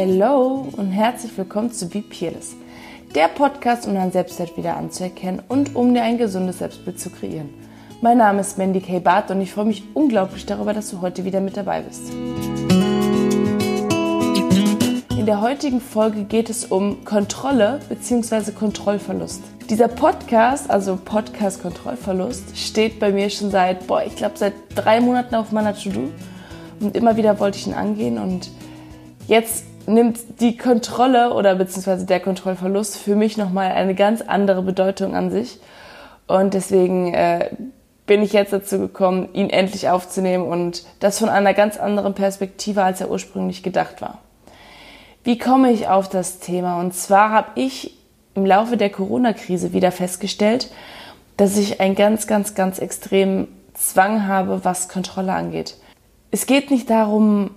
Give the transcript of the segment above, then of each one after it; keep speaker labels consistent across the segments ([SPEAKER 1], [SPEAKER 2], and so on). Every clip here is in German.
[SPEAKER 1] Hello und herzlich willkommen zu Be Peerless, der Podcast, um dein Selbstwert wieder anzuerkennen und um dir ein gesundes Selbstbild zu kreieren. Mein Name ist Mandy K. Barth und ich freue mich unglaublich darüber, dass du heute wieder mit dabei bist. In der heutigen Folge geht es um Kontrolle bzw. Kontrollverlust. Dieser Podcast, also Podcast Kontrollverlust, steht bei mir schon seit, boah, ich glaube seit drei Monaten auf meiner To-Do und immer wieder wollte ich ihn angehen und jetzt nimmt die Kontrolle oder beziehungsweise der Kontrollverlust für mich nochmal eine ganz andere Bedeutung an sich. Und deswegen äh, bin ich jetzt dazu gekommen, ihn endlich aufzunehmen und das von einer ganz anderen Perspektive, als er ursprünglich gedacht war. Wie komme ich auf das Thema? Und zwar habe ich im Laufe der Corona-Krise wieder festgestellt, dass ich einen ganz, ganz, ganz extremen Zwang habe, was Kontrolle angeht. Es geht nicht darum,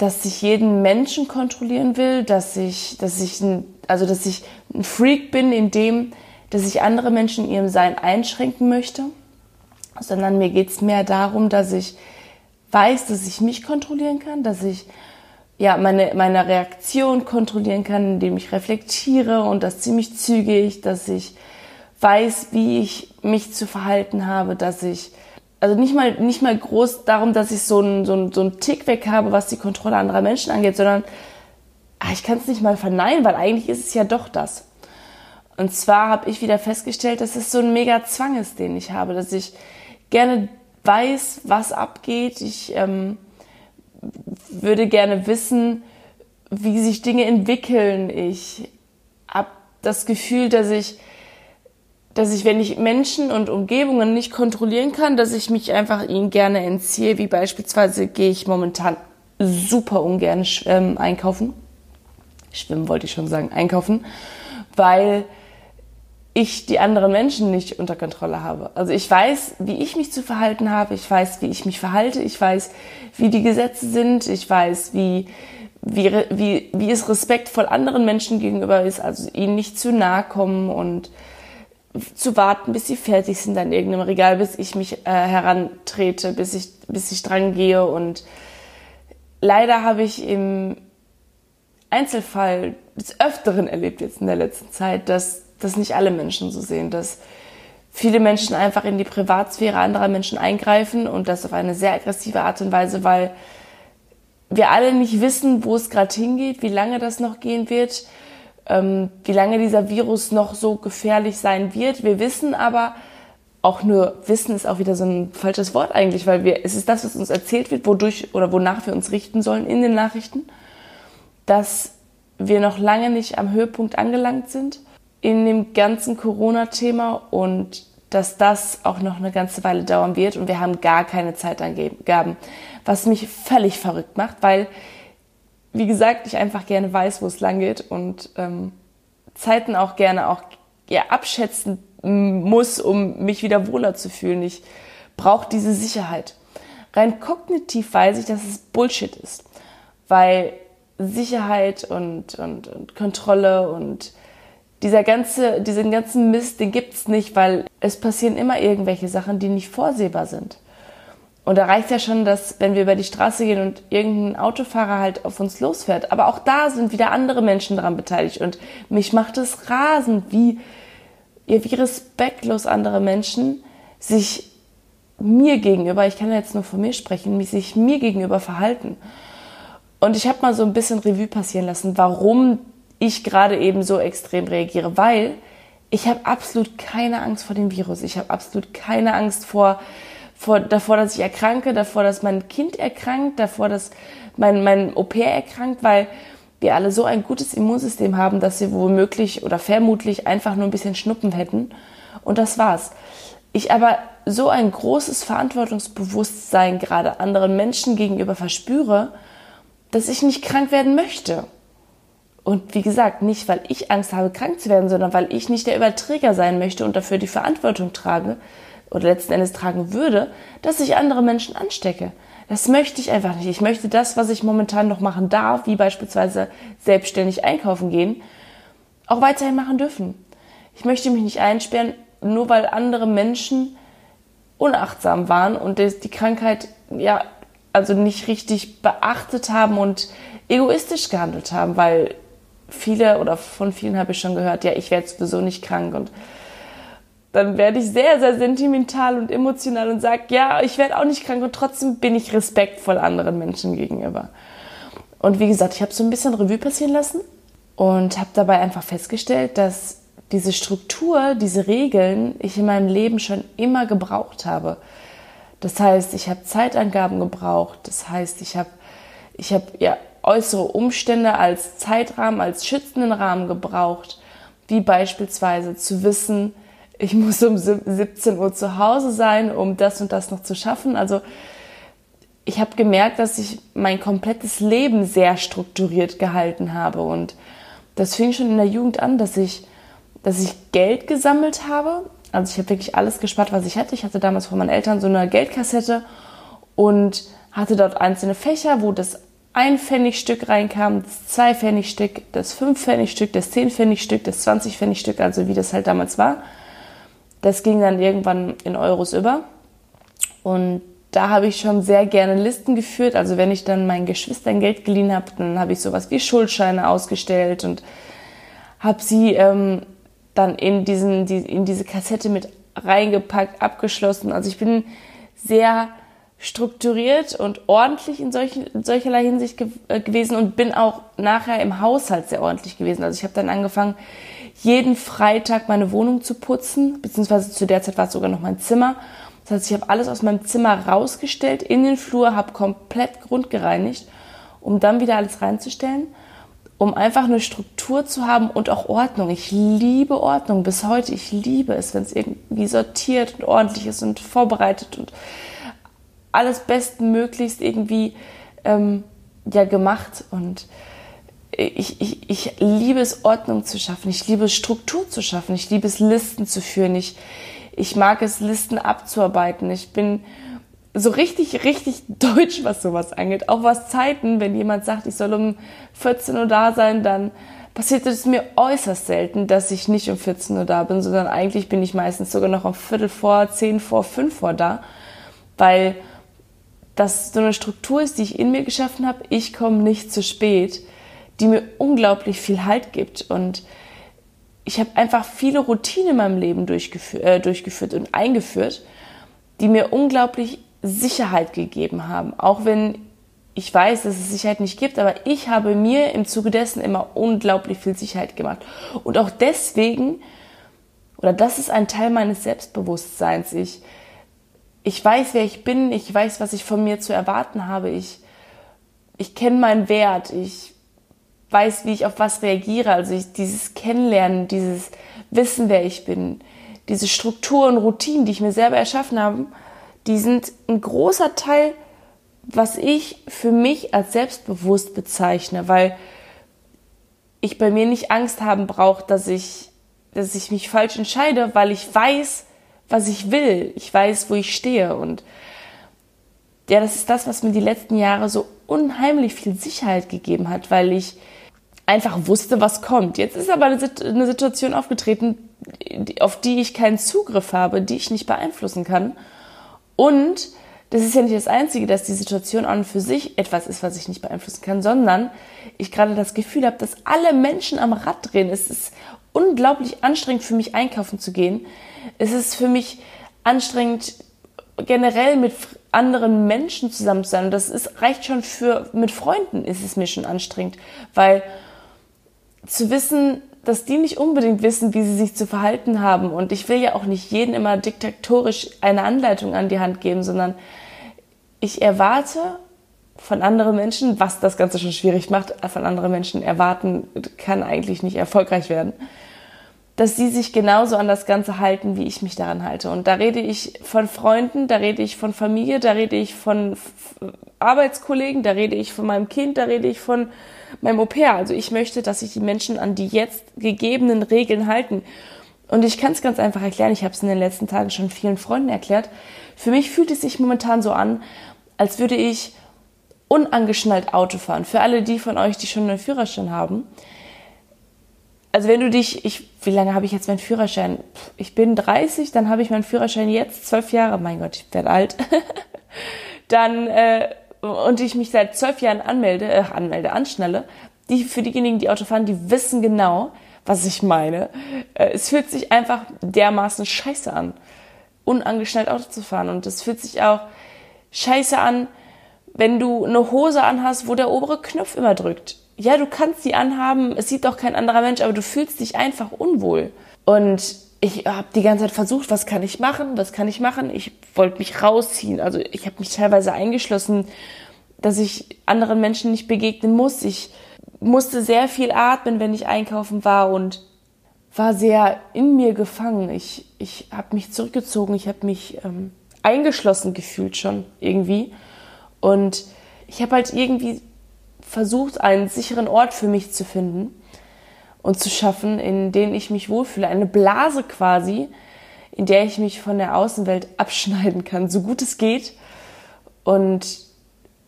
[SPEAKER 1] dass ich jeden Menschen kontrollieren will, dass ich, dass ich, ein, also dass ich ein Freak bin in dem, dass ich andere Menschen in ihrem Sein einschränken möchte, sondern mir geht es mehr darum, dass ich weiß, dass ich mich kontrollieren kann, dass ich ja meine, meine Reaktion kontrollieren kann, indem ich reflektiere und das ziemlich zügig, dass ich weiß, wie ich mich zu verhalten habe, dass ich also nicht mal, nicht mal groß darum, dass ich so einen, so, so einen Tick weg habe, was die Kontrolle anderer Menschen angeht, sondern ach, ich kann es nicht mal verneinen, weil eigentlich ist es ja doch das. Und zwar habe ich wieder festgestellt, dass es so ein mega Zwang ist, den ich habe, dass ich gerne weiß, was abgeht. Ich ähm, würde gerne wissen, wie sich Dinge entwickeln. Ich habe das Gefühl, dass ich dass ich, wenn ich Menschen und Umgebungen nicht kontrollieren kann, dass ich mich einfach ihnen gerne entziehe, wie beispielsweise gehe ich momentan super ungern ähm, einkaufen. Schwimmen wollte ich schon sagen, einkaufen, weil ich die anderen Menschen nicht unter Kontrolle habe. Also ich weiß, wie ich mich zu verhalten habe, ich weiß, wie ich mich verhalte, ich weiß, wie die Gesetze sind, ich weiß, wie, wie, wie, wie es respektvoll anderen Menschen gegenüber ist, also ihnen nicht zu nahe kommen und zu warten, bis sie fertig sind an irgendeinem Regal, bis ich mich äh, herantrete, bis ich, bis ich dran gehe. Und leider habe ich im Einzelfall des Öfteren erlebt jetzt in der letzten Zeit, dass das nicht alle Menschen so sehen, dass viele Menschen einfach in die Privatsphäre anderer Menschen eingreifen und das auf eine sehr aggressive Art und Weise, weil wir alle nicht wissen, wo es gerade hingeht, wie lange das noch gehen wird wie lange dieser Virus noch so gefährlich sein wird. Wir wissen aber, auch nur Wissen ist auch wieder so ein falsches Wort eigentlich, weil wir, es ist das, was uns erzählt wird, wodurch oder wonach wir uns richten sollen in den Nachrichten, dass wir noch lange nicht am Höhepunkt angelangt sind in dem ganzen Corona-Thema und dass das auch noch eine ganze Weile dauern wird und wir haben gar keine Zeitangaben, was mich völlig verrückt macht, weil wie gesagt, ich einfach gerne weiß, wo es lang geht und ähm, Zeiten auch gerne auch ja, abschätzen muss, um mich wieder wohler zu fühlen. Ich brauche diese Sicherheit. Rein kognitiv weiß ich, dass es Bullshit ist, weil Sicherheit und, und, und Kontrolle und dieser ganze, diesen ganzen Mist, den gibt's nicht, weil es passieren immer irgendwelche Sachen, die nicht vorsehbar sind. Und da reicht ja schon, dass wenn wir über die Straße gehen und irgendein Autofahrer halt auf uns losfährt. Aber auch da sind wieder andere Menschen daran beteiligt. Und mich macht es rasend, wie, wie respektlos andere Menschen sich mir gegenüber, ich kann jetzt nur von mir sprechen, sich mir gegenüber verhalten. Und ich habe mal so ein bisschen Revue passieren lassen, warum ich gerade eben so extrem reagiere. Weil ich habe absolut keine Angst vor dem Virus. Ich habe absolut keine Angst vor vor, davor, dass ich erkranke, davor, dass mein Kind erkrankt, davor, dass mein, mein Au-pair erkrankt, weil wir alle so ein gutes Immunsystem haben, dass wir womöglich oder vermutlich einfach nur ein bisschen Schnuppen hätten. Und das war's. Ich aber so ein großes Verantwortungsbewusstsein gerade anderen Menschen gegenüber verspüre, dass ich nicht krank werden möchte. Und wie gesagt, nicht weil ich Angst habe, krank zu werden, sondern weil ich nicht der Überträger sein möchte und dafür die Verantwortung trage, oder letzten Endes tragen würde, dass ich andere Menschen anstecke. Das möchte ich einfach nicht. Ich möchte das, was ich momentan noch machen darf, wie beispielsweise selbstständig einkaufen gehen, auch weiterhin machen dürfen. Ich möchte mich nicht einsperren, nur weil andere Menschen unachtsam waren und die Krankheit ja also nicht richtig beachtet haben und egoistisch gehandelt haben, weil viele oder von vielen habe ich schon gehört, ja, ich werde sowieso nicht krank und dann werde ich sehr, sehr sentimental und emotional und sage, ja, ich werde auch nicht krank und trotzdem bin ich respektvoll anderen Menschen gegenüber. Und wie gesagt, ich habe so ein bisschen Revue passieren lassen und habe dabei einfach festgestellt, dass diese Struktur, diese Regeln ich in meinem Leben schon immer gebraucht habe. Das heißt, ich habe Zeitangaben gebraucht. Das heißt, ich habe ich hab, ja, äußere Umstände als Zeitrahmen, als schützenden Rahmen gebraucht. Wie beispielsweise zu wissen, ich muss um 17 Uhr zu Hause sein, um das und das noch zu schaffen. Also ich habe gemerkt, dass ich mein komplettes Leben sehr strukturiert gehalten habe. Und das fing schon in der Jugend an, dass ich, dass ich Geld gesammelt habe. Also ich habe wirklich alles gespart, was ich hatte. Ich hatte damals von meinen Eltern so eine Geldkassette und hatte dort einzelne Fächer, wo das ein Pfennigstück reinkam, das zwei Pfennigstück, das fünf Pfennigstück, das zehn Pfennigstück, das 20 Pfennigstück, also wie das halt damals war. Das ging dann irgendwann in Euros über. Und da habe ich schon sehr gerne Listen geführt. Also wenn ich dann meinen Geschwistern Geld geliehen habe, dann habe ich sowas wie Schuldscheine ausgestellt und habe sie ähm, dann in, diesen, die, in diese Kassette mit reingepackt, abgeschlossen. Also ich bin sehr strukturiert und ordentlich in, solchen, in solcherlei Hinsicht ge äh, gewesen und bin auch nachher im Haushalt sehr ordentlich gewesen. Also ich habe dann angefangen, jeden Freitag meine Wohnung zu putzen, beziehungsweise zu der Zeit war es sogar noch mein Zimmer das heißt, ich habe alles aus meinem Zimmer rausgestellt, in den Flur, habe komplett grundgereinigt, um dann wieder alles reinzustellen, um einfach eine Struktur zu haben und auch Ordnung. Ich liebe Ordnung bis heute. Ich liebe es, wenn es irgendwie sortiert und ordentlich ist und vorbereitet und alles bestmöglichst irgendwie ähm, ja gemacht und ich, ich, ich liebe es, Ordnung zu schaffen. Ich liebe es, Struktur zu schaffen. Ich liebe es, Listen zu führen. Ich, ich mag es, Listen abzuarbeiten. Ich bin so richtig, richtig deutsch, was sowas angeht. Auch was Zeiten, wenn jemand sagt, ich soll um 14 Uhr da sein, dann passiert es mir äußerst selten, dass ich nicht um 14 Uhr da bin, sondern eigentlich bin ich meistens sogar noch um Viertel vor, zehn vor, fünf vor da, weil das so eine Struktur ist, die ich in mir geschaffen habe. Ich komme nicht zu spät, die mir unglaublich viel Halt gibt und ich habe einfach viele Routinen in meinem Leben durchgeführt, äh, durchgeführt und eingeführt, die mir unglaublich Sicherheit gegeben haben. Auch wenn ich weiß, dass es Sicherheit nicht gibt, aber ich habe mir im Zuge dessen immer unglaublich viel Sicherheit gemacht. Und auch deswegen, oder das ist ein Teil meines Selbstbewusstseins. Ich, ich weiß, wer ich bin, ich weiß, was ich von mir zu erwarten habe, ich, ich kenne meinen Wert, ich weiß, wie ich auf was reagiere. Also ich, dieses Kennenlernen, dieses Wissen, wer ich bin, diese Strukturen, Routinen, die ich mir selber erschaffen habe, die sind ein großer Teil, was ich für mich als selbstbewusst bezeichne, weil ich bei mir nicht Angst haben brauche, dass ich, dass ich mich falsch entscheide, weil ich weiß, was ich will. Ich weiß, wo ich stehe und ja, das ist das, was mir die letzten Jahre so unheimlich viel Sicherheit gegeben hat, weil ich einfach wusste, was kommt. Jetzt ist aber eine Situation aufgetreten, auf die ich keinen Zugriff habe, die ich nicht beeinflussen kann. Und das ist ja nicht das Einzige, dass die Situation an und für sich etwas ist, was ich nicht beeinflussen kann, sondern ich gerade das Gefühl habe, dass alle Menschen am Rad drehen. Es ist unglaublich anstrengend für mich einkaufen zu gehen. Es ist für mich anstrengend generell mit anderen Menschen zusammen zu sein. Und das ist, reicht schon für, mit Freunden ist es mir schon anstrengend, weil zu wissen, dass die nicht unbedingt wissen, wie sie sich zu verhalten haben. Und ich will ja auch nicht jeden immer diktatorisch eine Anleitung an die Hand geben, sondern ich erwarte von anderen Menschen, was das Ganze schon schwierig macht, von anderen Menschen erwarten kann eigentlich nicht erfolgreich werden, dass sie sich genauso an das Ganze halten, wie ich mich daran halte. Und da rede ich von Freunden, da rede ich von Familie, da rede ich von Arbeitskollegen, da rede ich von meinem Kind, da rede ich von meinem Au-pair. Also ich möchte, dass sich die Menschen an die jetzt gegebenen Regeln halten. Und ich kann es ganz einfach erklären. Ich habe es in den letzten Tagen schon vielen Freunden erklärt. Für mich fühlt es sich momentan so an, als würde ich unangeschnallt Auto fahren. Für alle die von euch, die schon einen Führerschein haben. Also wenn du dich, ich, wie lange habe ich jetzt meinen Führerschein? Ich bin 30, dann habe ich meinen Führerschein jetzt, zwölf Jahre, mein Gott, ich werde alt. dann äh, und ich mich seit zwölf Jahren anmelde, äh, anmelde, anschnelle, die, für diejenigen, die Auto fahren, die wissen genau, was ich meine. Äh, es fühlt sich einfach dermaßen scheiße an, unangeschnallt Auto zu fahren. Und es fühlt sich auch scheiße an, wenn du eine Hose anhast, wo der obere Knopf immer drückt. Ja, du kannst sie anhaben, es sieht doch kein anderer Mensch, aber du fühlst dich einfach unwohl. Und ich habe die ganze Zeit versucht, was kann ich machen, was kann ich machen. Ich wollte mich rausziehen. Also ich habe mich teilweise eingeschlossen, dass ich anderen Menschen nicht begegnen muss. Ich musste sehr viel atmen, wenn ich einkaufen war und war sehr in mir gefangen. Ich, ich habe mich zurückgezogen, ich habe mich ähm, eingeschlossen gefühlt schon irgendwie. Und ich habe halt irgendwie versucht, einen sicheren Ort für mich zu finden und zu schaffen, in dem ich mich wohlfühle. Eine Blase quasi, in der ich mich von der Außenwelt abschneiden kann, so gut es geht. Und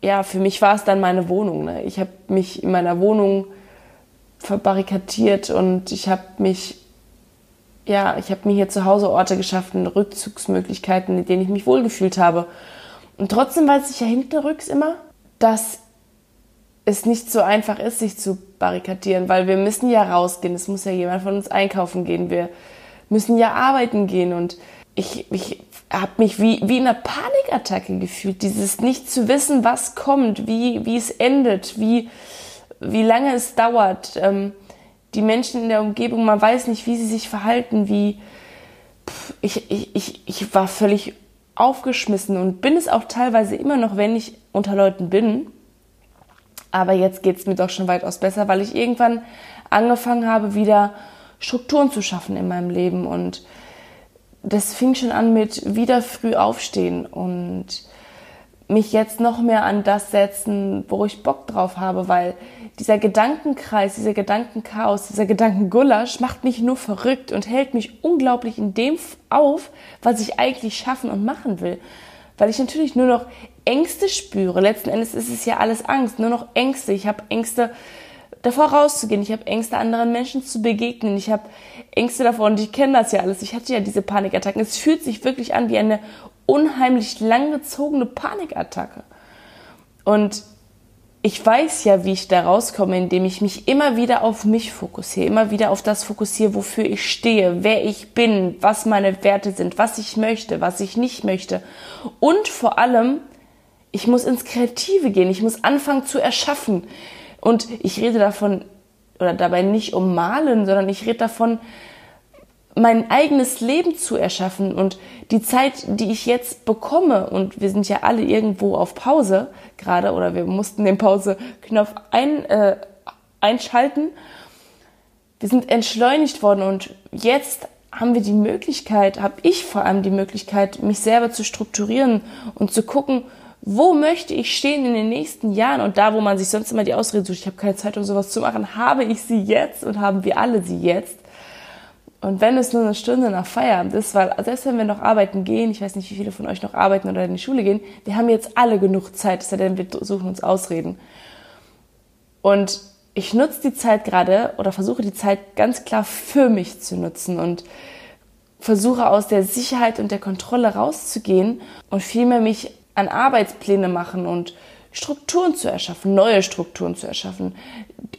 [SPEAKER 1] ja, für mich war es dann meine Wohnung. Ne? Ich habe mich in meiner Wohnung verbarrikadiert und ich habe mich, ja, ich habe mir hier zu Hause Orte geschaffen, Rückzugsmöglichkeiten, in denen ich mich wohlgefühlt habe. Und trotzdem weiß ich ja hinterrücks immer, dass es nicht so einfach ist, sich zu barrikadieren, weil wir müssen ja rausgehen. Es muss ja jemand von uns einkaufen gehen. Wir müssen ja arbeiten gehen. Und ich, ich habe mich wie, wie in einer Panikattacke gefühlt. Dieses nicht zu wissen, was kommt, wie, wie es endet, wie, wie lange es dauert. Ähm, die Menschen in der Umgebung, man weiß nicht, wie sie sich verhalten, wie. Pff, ich, ich, ich, ich war völlig aufgeschmissen und bin es auch teilweise immer noch, wenn ich unter Leuten bin. Aber jetzt geht es mir doch schon weitaus besser, weil ich irgendwann angefangen habe, wieder Strukturen zu schaffen in meinem Leben. Und das fing schon an mit wieder früh aufstehen und mich jetzt noch mehr an das setzen, wo ich Bock drauf habe, weil dieser Gedankenkreis, dieser Gedankenchaos, dieser Gedankengulasch macht mich nur verrückt und hält mich unglaublich in dem auf, was ich eigentlich schaffen und machen will. Weil ich natürlich nur noch Ängste spüre. Letzten Endes ist es ja alles Angst, nur noch Ängste. Ich habe Ängste davor rauszugehen. Ich habe Ängste, anderen Menschen zu begegnen. Ich habe Ängste davor und ich kenne das ja alles. Ich hatte ja diese Panikattacken. Es fühlt sich wirklich an wie eine unheimlich langgezogene Panikattacke. Und ich weiß ja, wie ich da rauskomme, indem ich mich immer wieder auf mich fokussiere, immer wieder auf das fokussiere, wofür ich stehe, wer ich bin, was meine Werte sind, was ich möchte, was ich nicht möchte. Und vor allem, ich muss ins Kreative gehen, ich muss anfangen zu erschaffen. Und ich rede davon, oder dabei nicht um Malen, sondern ich rede davon, mein eigenes Leben zu erschaffen und die Zeit, die ich jetzt bekomme, und wir sind ja alle irgendwo auf Pause gerade, oder wir mussten den Pause-Knopf ein, äh, einschalten, wir sind entschleunigt worden und jetzt haben wir die Möglichkeit, habe ich vor allem die Möglichkeit, mich selber zu strukturieren und zu gucken, wo möchte ich stehen in den nächsten Jahren? Und da, wo man sich sonst immer die Ausrede sucht, ich habe keine Zeit, um sowas zu machen, habe ich sie jetzt und haben wir alle sie jetzt. Und wenn es nur eine Stunde nach Feierabend ist, weil selbst wenn wir noch arbeiten gehen, ich weiß nicht, wie viele von euch noch arbeiten oder in die Schule gehen, wir haben jetzt alle genug Zeit, es sei denn, wir suchen uns Ausreden. Und ich nutze die Zeit gerade oder versuche die Zeit ganz klar für mich zu nutzen und versuche aus der Sicherheit und der Kontrolle rauszugehen und vielmehr mich an Arbeitspläne machen und Strukturen zu erschaffen, neue Strukturen zu erschaffen,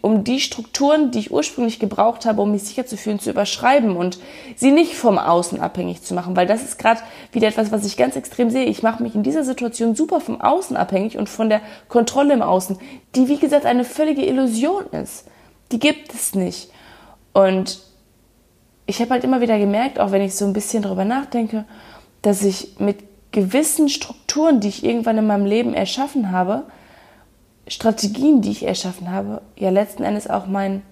[SPEAKER 1] um die Strukturen, die ich ursprünglich gebraucht habe, um mich sicher zu fühlen, zu überschreiben und sie nicht vom Außen abhängig zu machen, weil das ist gerade wieder etwas, was ich ganz extrem sehe. Ich mache mich in dieser Situation super vom Außen abhängig und von der Kontrolle im Außen, die wie gesagt eine völlige Illusion ist. Die gibt es nicht. Und ich habe halt immer wieder gemerkt, auch wenn ich so ein bisschen darüber nachdenke, dass ich mit gewissen Strukturen, die ich irgendwann in meinem Leben erschaffen habe, Strategien, die ich erschaffen habe, ja letzten Endes auch meinen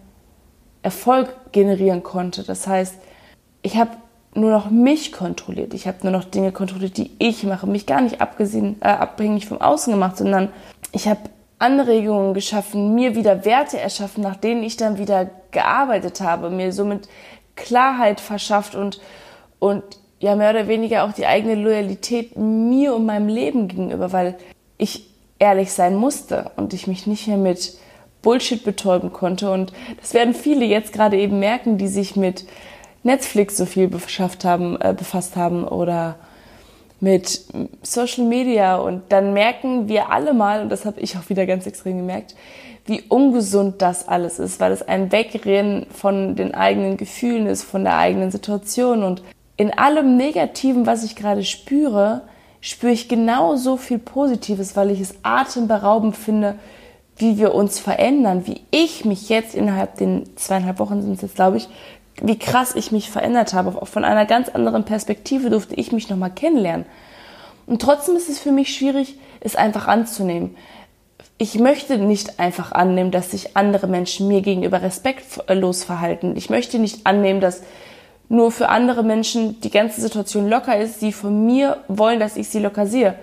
[SPEAKER 1] Erfolg generieren konnte. Das heißt, ich habe nur noch mich kontrolliert. Ich habe nur noch Dinge kontrolliert, die ich mache. Mich gar nicht abgesehen, äh, abhängig vom Außen gemacht, sondern ich habe Anregungen geschaffen, mir wieder Werte erschaffen, nach denen ich dann wieder gearbeitet habe, mir somit Klarheit verschafft und, und ja mehr oder weniger auch die eigene Loyalität mir und meinem Leben gegenüber, weil ich ehrlich sein musste und ich mich nicht mehr mit Bullshit betäuben konnte. Und das werden viele jetzt gerade eben merken, die sich mit Netflix so viel beschafft haben, äh, befasst haben oder mit Social Media und dann merken wir alle mal, und das habe ich auch wieder ganz extrem gemerkt, wie ungesund das alles ist, weil es ein Wegrennen von den eigenen Gefühlen ist, von der eigenen Situation und in allem Negativen, was ich gerade spüre, spüre ich genauso viel Positives, weil ich es atemberaubend finde, wie wir uns verändern, wie ich mich jetzt innerhalb den zweieinhalb Wochen sind es jetzt, glaube ich, wie krass ich mich verändert habe. Auch von einer ganz anderen Perspektive durfte ich mich nochmal kennenlernen. Und trotzdem ist es für mich schwierig, es einfach anzunehmen. Ich möchte nicht einfach annehmen, dass sich andere Menschen mir gegenüber respektlos verhalten. Ich möchte nicht annehmen, dass nur für andere Menschen die ganze Situation locker ist, die von mir wollen, dass ich sie locker sehe.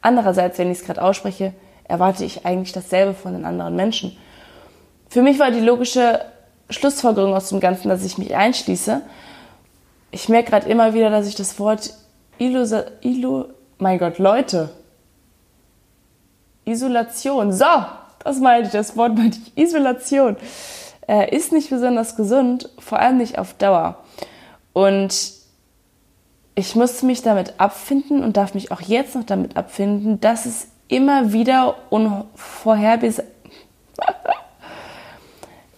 [SPEAKER 1] Andererseits, wenn ich es gerade ausspreche, erwarte ich eigentlich dasselbe von den anderen Menschen. Für mich war die logische Schlussfolgerung aus dem Ganzen, dass ich mich einschließe. Ich merke gerade immer wieder, dass ich das Wort Illusa, Illu, mein Gott, Leute. Isolation. So, das meinte ich, das Wort meinte ich. Isolation. Äh, ist nicht besonders gesund, vor allem nicht auf Dauer. Und ich musste mich damit abfinden und darf mich auch jetzt noch damit abfinden, dass es immer wieder unvorhersehbar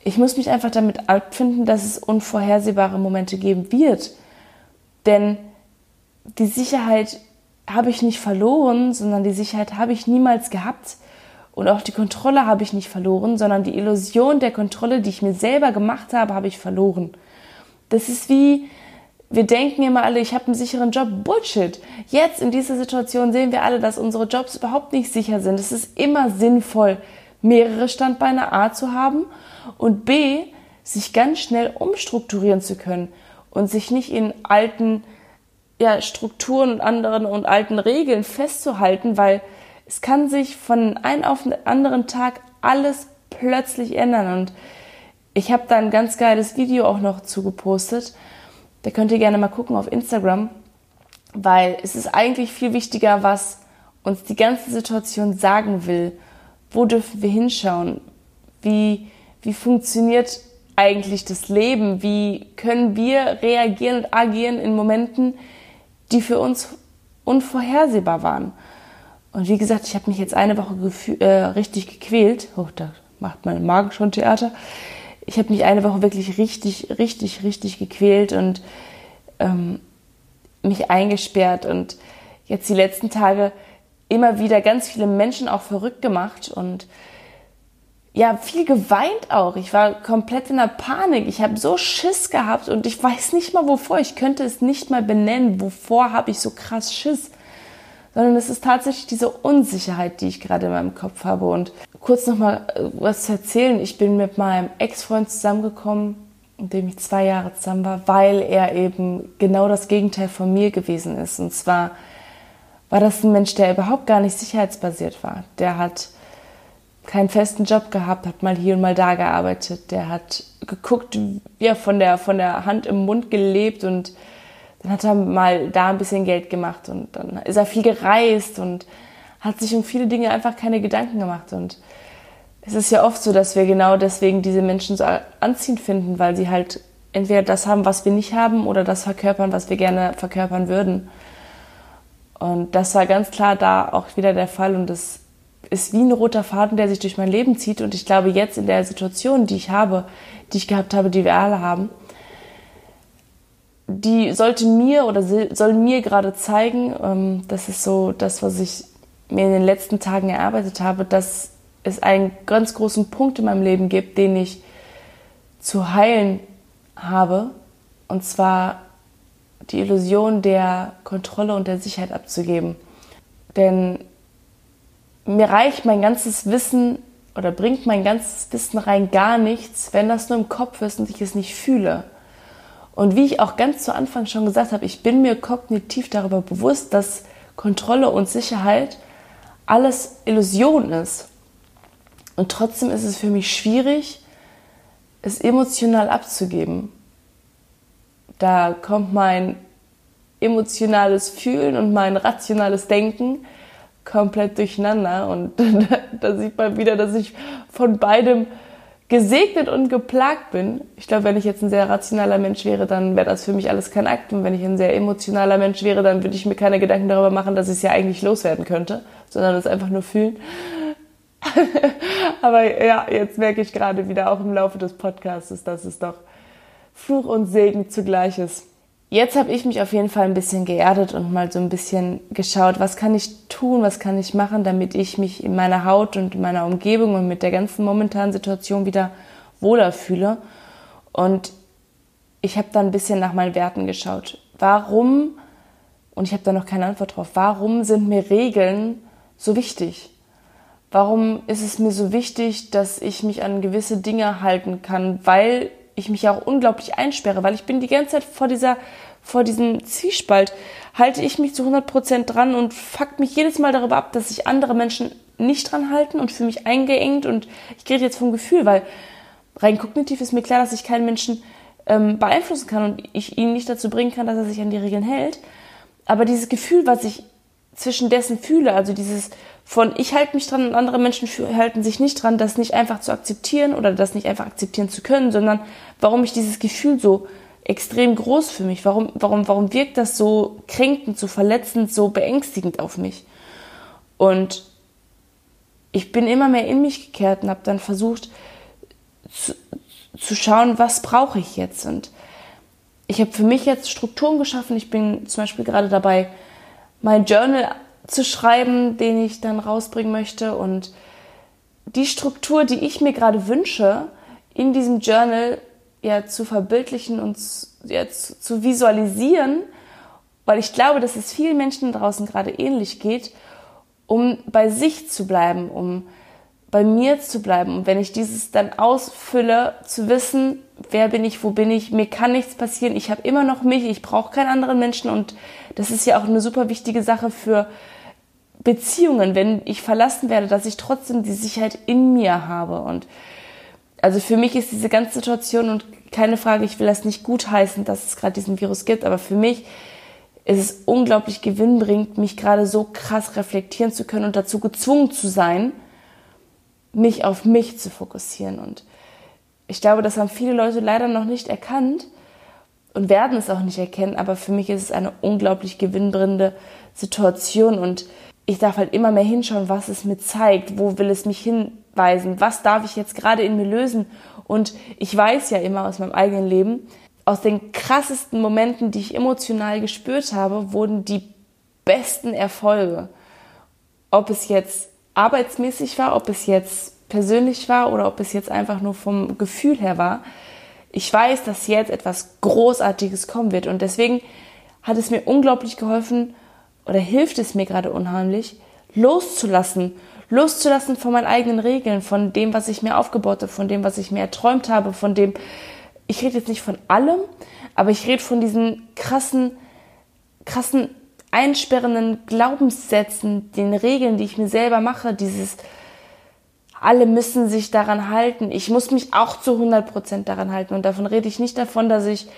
[SPEAKER 1] ich muss mich einfach damit abfinden, dass es unvorhersehbare Momente geben wird. Denn die Sicherheit habe ich nicht verloren, sondern die Sicherheit habe ich niemals gehabt. Und auch die Kontrolle habe ich nicht verloren, sondern die Illusion der Kontrolle, die ich mir selber gemacht habe, habe ich verloren. Das ist wie, wir denken immer alle, ich habe einen sicheren Job. Bullshit. Jetzt in dieser Situation sehen wir alle, dass unsere Jobs überhaupt nicht sicher sind. Es ist immer sinnvoll, mehrere Standbeine A zu haben und B, sich ganz schnell umstrukturieren zu können und sich nicht in alten ja, Strukturen und anderen und alten Regeln festzuhalten, weil es kann sich von einem auf den anderen Tag alles plötzlich ändern. Und ich habe da ein ganz geiles Video auch noch zugepostet. Da könnt ihr gerne mal gucken auf Instagram, weil es ist eigentlich viel wichtiger, was uns die ganze Situation sagen will. Wo dürfen wir hinschauen? Wie, wie funktioniert eigentlich das Leben? Wie können wir reagieren und agieren in Momenten, die für uns unvorhersehbar waren? Und wie gesagt, ich habe mich jetzt eine Woche äh, richtig gequält. Oh, da macht mein Magen schon Theater. Ich habe mich eine Woche wirklich richtig, richtig, richtig gequält und ähm, mich eingesperrt und jetzt die letzten Tage immer wieder ganz viele Menschen auch verrückt gemacht und ja, viel geweint auch. Ich war komplett in der Panik. Ich habe so Schiss gehabt und ich weiß nicht mal wovor. Ich könnte es nicht mal benennen. Wovor habe ich so krass Schiss? Sondern es ist tatsächlich diese Unsicherheit, die ich gerade in meinem Kopf habe. Und kurz nochmal äh, was zu erzählen. Ich bin mit meinem Ex-Freund zusammengekommen, mit dem ich zwei Jahre zusammen war, weil er eben genau das Gegenteil von mir gewesen ist. Und zwar war das ein Mensch, der überhaupt gar nicht sicherheitsbasiert war. Der hat keinen festen Job gehabt, hat mal hier und mal da gearbeitet. Der hat geguckt, ja, von der, von der Hand im Mund gelebt und dann hat er mal da ein bisschen Geld gemacht und dann ist er viel gereist und hat sich um viele Dinge einfach keine Gedanken gemacht. Und es ist ja oft so, dass wir genau deswegen diese Menschen so anziehend finden, weil sie halt entweder das haben, was wir nicht haben, oder das verkörpern, was wir gerne verkörpern würden. Und das war ganz klar da auch wieder der Fall und das ist wie ein roter Faden, der sich durch mein Leben zieht. Und ich glaube, jetzt in der Situation, die ich habe, die ich gehabt habe, die wir alle haben, die sollte mir oder soll mir gerade zeigen, ähm, das ist so das, was ich mir in den letzten Tagen erarbeitet habe, dass es einen ganz großen Punkt in meinem Leben gibt, den ich zu heilen habe. Und zwar die Illusion der Kontrolle und der Sicherheit abzugeben. Denn mir reicht mein ganzes Wissen oder bringt mein ganzes Wissen rein gar nichts, wenn das nur im Kopf ist und ich es nicht fühle. Und wie ich auch ganz zu Anfang schon gesagt habe, ich bin mir kognitiv darüber bewusst, dass Kontrolle und Sicherheit alles Illusion ist. Und trotzdem ist es für mich schwierig, es emotional abzugeben. Da kommt mein emotionales Fühlen und mein rationales Denken komplett durcheinander. Und da sieht man wieder, dass ich von beidem gesegnet und geplagt bin. Ich glaube, wenn ich jetzt ein sehr rationaler Mensch wäre, dann wäre das für mich alles kein Akt. Und wenn ich ein sehr emotionaler Mensch wäre, dann würde ich mir keine Gedanken darüber machen, dass ich es ja eigentlich loswerden könnte, sondern es einfach nur fühlen. Aber ja, jetzt merke ich gerade wieder auch im Laufe des Podcasts, dass es doch Fluch und Segen zugleich ist. Jetzt habe ich mich auf jeden Fall ein bisschen geerdet und mal so ein bisschen geschaut, was kann ich tun, was kann ich machen, damit ich mich in meiner Haut und in meiner Umgebung und mit der ganzen momentanen Situation wieder wohler fühle. Und ich habe dann ein bisschen nach meinen Werten geschaut. Warum, und ich habe da noch keine Antwort drauf, warum sind mir Regeln so wichtig? Warum ist es mir so wichtig, dass ich mich an gewisse Dinge halten kann? Weil ich mich auch unglaublich einsperre, weil ich bin die ganze Zeit vor dieser, vor diesem Zwiespalt, halte ich mich zu 100 Prozent dran und fuck mich jedes Mal darüber ab, dass sich andere Menschen nicht dran halten und fühle mich eingeengt und ich rede jetzt vom Gefühl, weil rein kognitiv ist mir klar, dass ich keinen Menschen ähm, beeinflussen kann und ich ihn nicht dazu bringen kann, dass er sich an die Regeln hält. Aber dieses Gefühl, was ich zwischen dessen fühle, also dieses von ich halte mich dran und andere Menschen halten sich nicht dran, das nicht einfach zu akzeptieren oder das nicht einfach akzeptieren zu können, sondern warum ich dieses Gefühl so extrem groß für mich, warum, warum, warum wirkt das so kränkend, so verletzend, so beängstigend auf mich? Und ich bin immer mehr in mich gekehrt und habe dann versucht zu, zu schauen, was brauche ich jetzt? Und ich habe für mich jetzt Strukturen geschaffen. Ich bin zum Beispiel gerade dabei, mein Journal zu schreiben, den ich dann rausbringen möchte. Und die Struktur, die ich mir gerade wünsche, in diesem Journal ja zu verbildlichen und ja, zu, zu visualisieren, weil ich glaube, dass es vielen Menschen draußen gerade ähnlich geht, um bei sich zu bleiben, um bei mir zu bleiben. Und wenn ich dieses dann ausfülle, zu wissen, wer bin ich, wo bin ich, mir kann nichts passieren, ich habe immer noch mich, ich brauche keinen anderen Menschen und das ist ja auch eine super wichtige Sache für Beziehungen, wenn ich verlassen werde, dass ich trotzdem die Sicherheit in mir habe. Und also für mich ist diese ganze Situation und keine Frage, ich will das nicht gutheißen, dass es gerade diesen Virus gibt, aber für mich ist es unglaublich gewinnbringend, mich gerade so krass reflektieren zu können und dazu gezwungen zu sein, mich auf mich zu fokussieren. Und ich glaube, das haben viele Leute leider noch nicht erkannt und werden es auch nicht erkennen, aber für mich ist es eine unglaublich gewinnbringende Situation und ich darf halt immer mehr hinschauen, was es mir zeigt, wo will es mich hinweisen, was darf ich jetzt gerade in mir lösen. Und ich weiß ja immer aus meinem eigenen Leben, aus den krassesten Momenten, die ich emotional gespürt habe, wurden die besten Erfolge. Ob es jetzt arbeitsmäßig war, ob es jetzt persönlich war oder ob es jetzt einfach nur vom Gefühl her war. Ich weiß, dass jetzt etwas Großartiges kommen wird und deswegen hat es mir unglaublich geholfen, oder hilft es mir gerade unheimlich, loszulassen, loszulassen von meinen eigenen Regeln, von dem, was ich mir aufgebaut habe, von dem, was ich mir erträumt habe, von dem, ich rede jetzt nicht von allem, aber ich rede von diesen krassen, krassen, einsperrenden Glaubenssätzen, den Regeln, die ich mir selber mache, dieses, alle müssen sich daran halten. Ich muss mich auch zu 100 Prozent daran halten. Und davon rede ich nicht davon, dass ich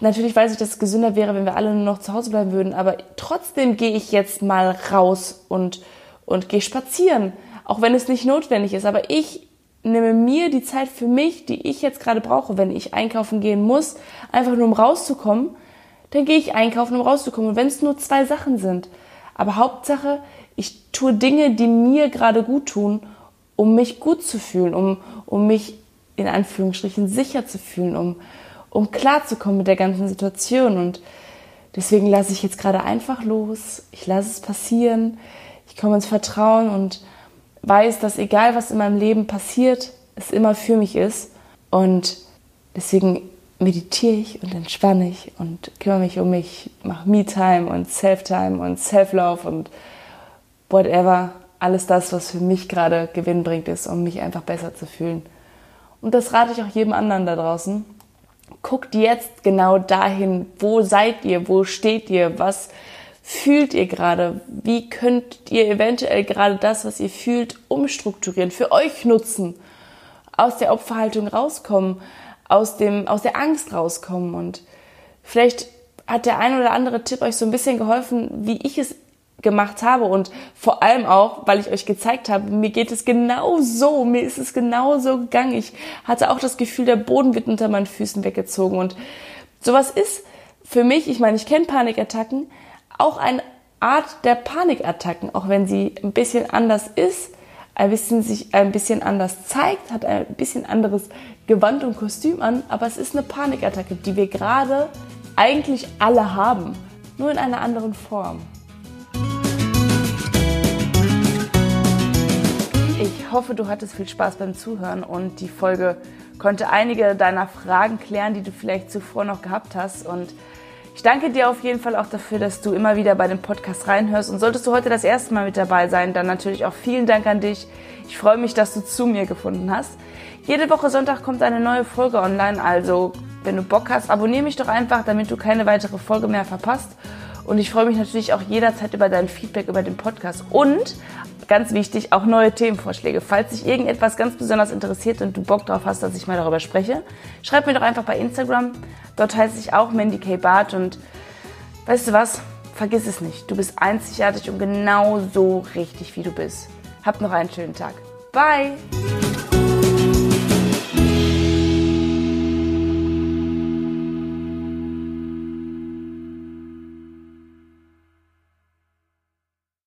[SPEAKER 1] Natürlich weiß ich, dass es gesünder wäre, wenn wir alle nur noch zu Hause bleiben würden, aber trotzdem gehe ich jetzt mal raus und, und gehe spazieren, auch wenn es nicht notwendig ist. Aber ich nehme mir die Zeit für mich, die ich jetzt gerade brauche, wenn ich einkaufen gehen muss, einfach nur um rauszukommen, dann gehe ich einkaufen, um rauszukommen. Und wenn es nur zwei Sachen sind. Aber Hauptsache, ich tue Dinge, die mir gerade gut tun, um mich gut zu fühlen, um, um mich in Anführungsstrichen sicher zu fühlen, um, um klarzukommen mit der ganzen Situation. Und deswegen lasse ich jetzt gerade einfach los. Ich lasse es passieren. Ich komme ins Vertrauen und weiß, dass egal was in meinem Leben passiert, es immer für mich ist. Und deswegen meditiere ich und entspanne ich und kümmere mich um mich, mache Me-Time und Self-Time und Self-Love und whatever. Alles das, was für mich gerade gewinnbringend ist, um mich einfach besser zu fühlen. Und das rate ich auch jedem anderen da draußen guckt jetzt genau dahin, wo seid ihr, wo steht ihr, was fühlt ihr gerade, wie könnt ihr eventuell gerade das, was ihr fühlt, umstrukturieren, für euch nutzen, aus der Opferhaltung rauskommen, aus, dem, aus der Angst rauskommen und vielleicht hat der ein oder andere Tipp euch so ein bisschen geholfen, wie ich es gemacht habe und vor allem auch, weil ich euch gezeigt habe, mir geht es genau so, mir ist es genau so gegangen. Ich hatte auch das Gefühl, der Boden wird unter meinen Füßen weggezogen und sowas ist für mich, ich meine, ich kenne Panikattacken, auch eine Art der Panikattacken, auch wenn sie ein bisschen anders ist, ein bisschen sich ein bisschen anders zeigt, hat ein bisschen anderes Gewand und Kostüm an, aber es ist eine Panikattacke, die wir gerade eigentlich alle haben, nur in einer anderen Form. Ich hoffe, du hattest viel Spaß beim Zuhören und die Folge konnte einige deiner Fragen klären, die du vielleicht zuvor noch gehabt hast. Und ich danke dir auf jeden Fall auch dafür, dass du immer wieder bei dem Podcast reinhörst. Und solltest du heute das erste Mal mit dabei sein, dann natürlich auch vielen Dank an dich. Ich freue mich, dass du zu mir gefunden hast. Jede Woche Sonntag kommt eine neue Folge online, also wenn du Bock hast, abonniere mich doch einfach, damit du keine weitere Folge mehr verpasst. Und ich freue mich natürlich auch jederzeit über dein Feedback über den Podcast. Und ganz wichtig, auch neue Themenvorschläge. Falls dich irgendetwas ganz besonders interessiert und du Bock drauf hast, dass ich mal darüber spreche, schreib mir doch einfach bei Instagram. Dort heiße ich auch Mandy K. Barth und weißt du was? Vergiss es nicht. Du bist einzigartig und genau so richtig, wie du bist. Hab noch einen schönen Tag. Bye!